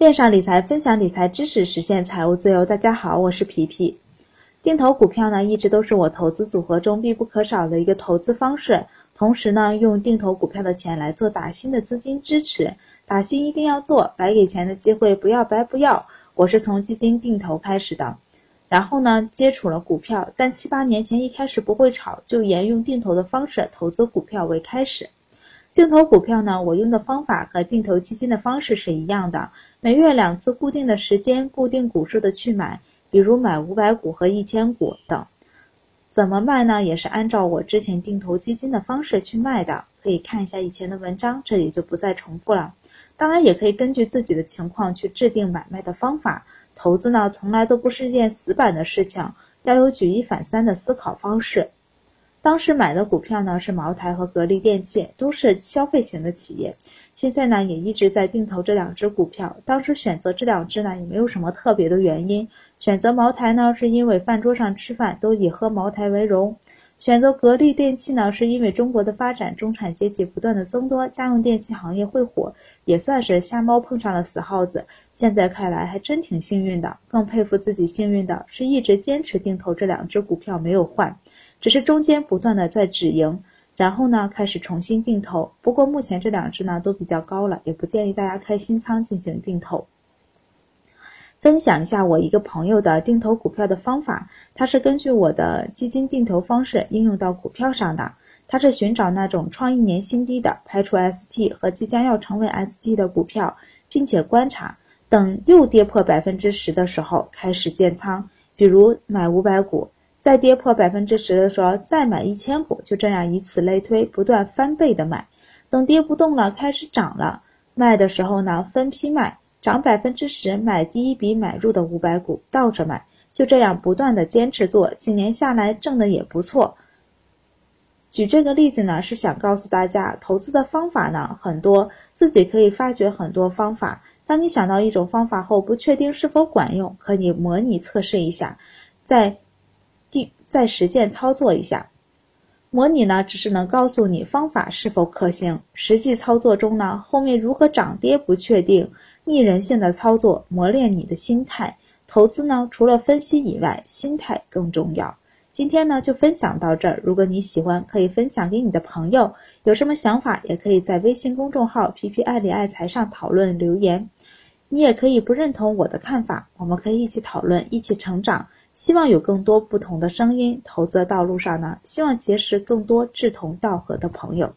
链上理财，分享理财知识，实现财务自由。大家好，我是皮皮。定投股票呢，一直都是我投资组合中必不可少的一个投资方式。同时呢，用定投股票的钱来做打新的资金支持，打新一定要做，白给钱的机会不要白不要。我是从基金定投开始的，然后呢，接触了股票，但七八年前一开始不会炒，就沿用定投的方式投资股票为开始。定投股票呢，我用的方法和定投基金的方式是一样的，每月两次固定的时间，固定股数的去买，比如买五百股和一千股等。怎么卖呢？也是按照我之前定投基金的方式去卖的，可以看一下以前的文章，这里就不再重复了。当然，也可以根据自己的情况去制定买卖的方法。投资呢，从来都不是件死板的事情，要有举一反三的思考方式。当时买的股票呢是茅台和格力电器，都是消费型的企业。现在呢也一直在定投这两只股票。当时选择这两只呢也没有什么特别的原因。选择茅台呢是因为饭桌上吃饭都以喝茅台为荣。选择格力电器呢是因为中国的发展，中产阶级不断的增多，家用电器行业会火，也算是瞎猫碰上了死耗子。现在看来还真挺幸运的。更佩服自己幸运的是一直坚持定投这两只股票没有换。只是中间不断的在止盈，然后呢开始重新定投。不过目前这两只呢都比较高了，也不建议大家开新仓进行定投。分享一下我一个朋友的定投股票的方法，他是根据我的基金定投方式应用到股票上的。他是寻找那种创一年新低的，排除 ST 和即将要成为 ST 的股票，并且观察，等又跌破百分之十的时候开始建仓，比如买五百股。再跌破百分之十的时候，再买一千股，就这样以此类推，不断翻倍的买。等跌不动了，开始涨了，卖的时候呢，分批卖，涨百分之十买第一笔买入的五百股，倒着买，就这样不断的坚持做，几年下来挣的也不错。举这个例子呢，是想告诉大家，投资的方法呢很多，自己可以发掘很多方法。当你想到一种方法后，不确定是否管用，可以模拟测试一下，在。再实践操作一下，模拟呢只是能告诉你方法是否可行，实际操作中呢后面如何涨跌不确定，逆人性的操作磨练你的心态。投资呢除了分析以外，心态更重要。今天呢就分享到这儿，如果你喜欢，可以分享给你的朋友。有什么想法，也可以在微信公众号“皮皮爱理爱财”上讨论留言。你也可以不认同我的看法，我们可以一起讨论，一起成长。希望有更多不同的声音，投资道路上呢，希望结识更多志同道合的朋友。